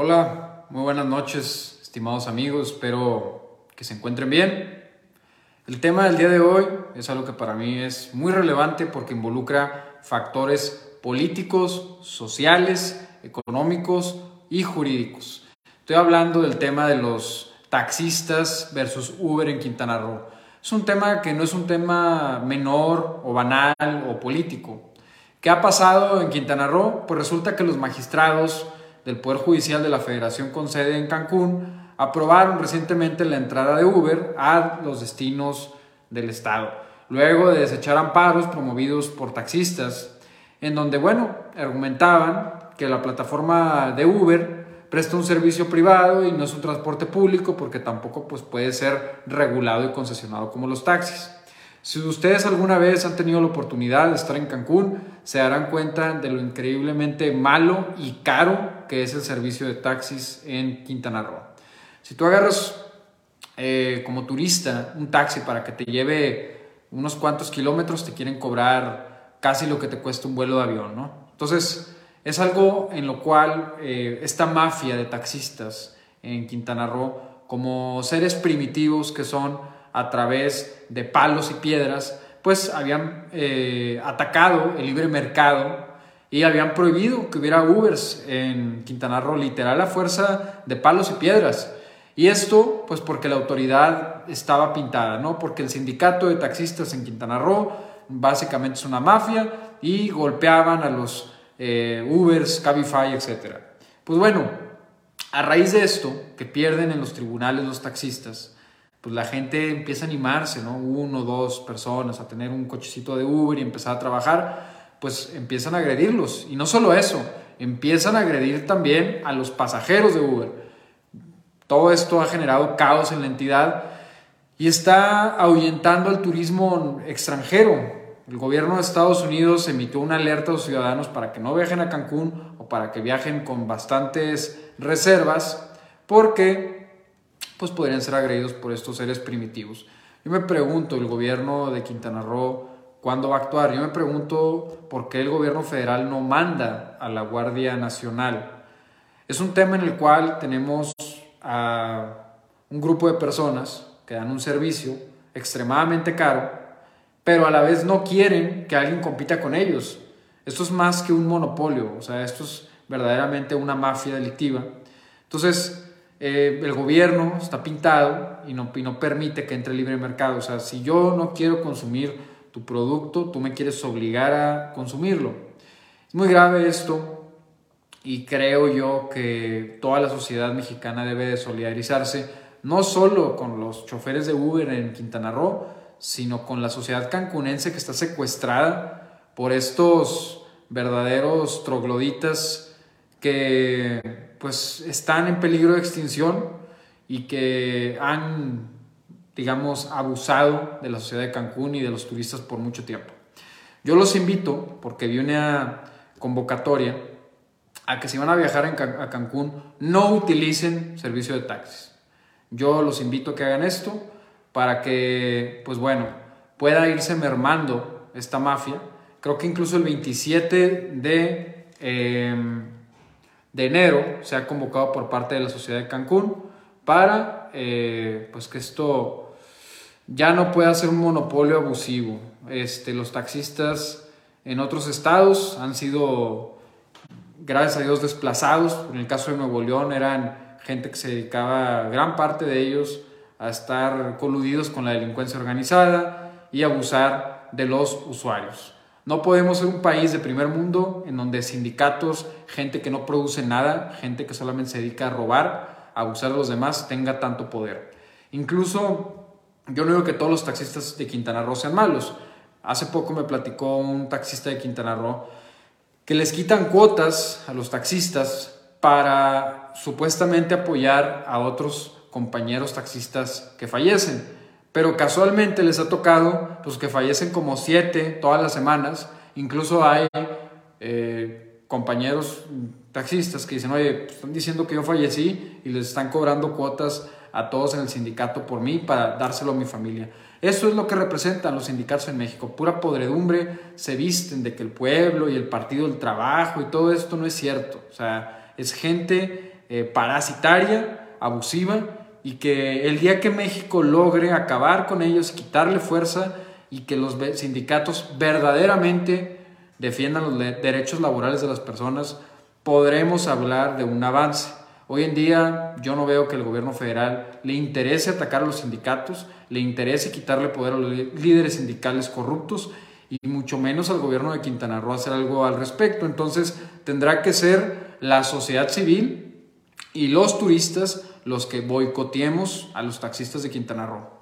Hola, muy buenas noches, estimados amigos, espero que se encuentren bien. El tema del día de hoy es algo que para mí es muy relevante porque involucra factores políticos, sociales, económicos y jurídicos. Estoy hablando del tema de los taxistas versus Uber en Quintana Roo. Es un tema que no es un tema menor o banal o político. ¿Qué ha pasado en Quintana Roo? Pues resulta que los magistrados del Poder Judicial de la Federación con sede en Cancún aprobaron recientemente la entrada de Uber a los destinos del Estado, luego de desechar amparos promovidos por taxistas, en donde, bueno, argumentaban que la plataforma de Uber presta un servicio privado y no es un transporte público porque tampoco pues, puede ser regulado y concesionado como los taxis. Si ustedes alguna vez han tenido la oportunidad de estar en Cancún, se darán cuenta de lo increíblemente malo y caro que es el servicio de taxis en Quintana Roo. Si tú agarras eh, como turista un taxi para que te lleve unos cuantos kilómetros, te quieren cobrar casi lo que te cuesta un vuelo de avión, ¿no? Entonces, es algo en lo cual eh, esta mafia de taxistas en Quintana Roo, como seres primitivos que son, a través de palos y piedras, pues habían eh, atacado el libre mercado y habían prohibido que hubiera Ubers en Quintana Roo, literal a fuerza de palos y piedras. Y esto, pues porque la autoridad estaba pintada, ¿no? Porque el sindicato de taxistas en Quintana Roo básicamente es una mafia y golpeaban a los eh, Ubers, Cabify, etc. Pues bueno, a raíz de esto, que pierden en los tribunales los taxistas, pues la gente empieza a animarse, ¿no? Uno, dos personas a tener un cochecito de Uber y empezar a trabajar, pues empiezan a agredirlos. Y no solo eso, empiezan a agredir también a los pasajeros de Uber. Todo esto ha generado caos en la entidad y está ahuyentando al turismo extranjero. El gobierno de Estados Unidos emitió una alerta a los ciudadanos para que no viajen a Cancún o para que viajen con bastantes reservas porque pues podrían ser agredidos por estos seres primitivos. Yo me pregunto, el gobierno de Quintana Roo, ¿cuándo va a actuar? Yo me pregunto por qué el gobierno federal no manda a la Guardia Nacional. Es un tema en el cual tenemos a un grupo de personas que dan un servicio extremadamente caro, pero a la vez no quieren que alguien compita con ellos. Esto es más que un monopolio, o sea, esto es verdaderamente una mafia delictiva. Entonces, eh, el gobierno está pintado y no, permite que entre libre mercado. O sea, si yo no quiero consumir tu producto, tú me quieres obligar a consumirlo. Es muy grave esto y creo yo que toda la sociedad mexicana debe de solidarizarse, no solo con los choferes de Uber en Quintana Roo, sino con la sociedad cancunense que está secuestrada por estos verdaderos trogloditas que pues están en peligro de extinción y que han, digamos, abusado de la sociedad de Cancún y de los turistas por mucho tiempo. Yo los invito, porque vi una convocatoria, a que si van a viajar a Cancún no utilicen servicio de taxis. Yo los invito a que hagan esto para que, pues bueno, pueda irse mermando esta mafia. Creo que incluso el 27 de... Em, de enero se ha convocado por parte de la sociedad de Cancún para eh, pues que esto ya no pueda ser un monopolio abusivo. Este, los taxistas en otros estados han sido, gracias a Dios, desplazados. En el caso de Nuevo León eran gente que se dedicaba, gran parte de ellos, a estar coludidos con la delincuencia organizada y abusar de los usuarios. No podemos ser un país de primer mundo en donde sindicatos, gente que no produce nada, gente que solamente se dedica a robar, a abusar de los demás, tenga tanto poder. Incluso yo no digo que todos los taxistas de Quintana Roo sean malos. Hace poco me platicó un taxista de Quintana Roo que les quitan cuotas a los taxistas para supuestamente apoyar a otros compañeros taxistas que fallecen pero casualmente les ha tocado pues, que fallecen como siete todas las semanas. Incluso hay eh, compañeros taxistas que dicen, oye, pues, están diciendo que yo fallecí y les están cobrando cuotas a todos en el sindicato por mí para dárselo a mi familia. Eso es lo que representan los sindicatos en México, pura podredumbre, se visten de que el pueblo y el partido del trabajo y todo esto no es cierto. O sea, es gente eh, parasitaria, abusiva, y que el día que México logre acabar con ellos, quitarle fuerza y que los sindicatos verdaderamente defiendan los derechos laborales de las personas, podremos hablar de un avance. Hoy en día yo no veo que el gobierno federal le interese atacar a los sindicatos, le interese quitarle poder a los líderes sindicales corruptos y mucho menos al gobierno de Quintana Roo hacer algo al respecto. Entonces tendrá que ser la sociedad civil y los turistas los que boicoteemos a los taxistas de Quintana Roo.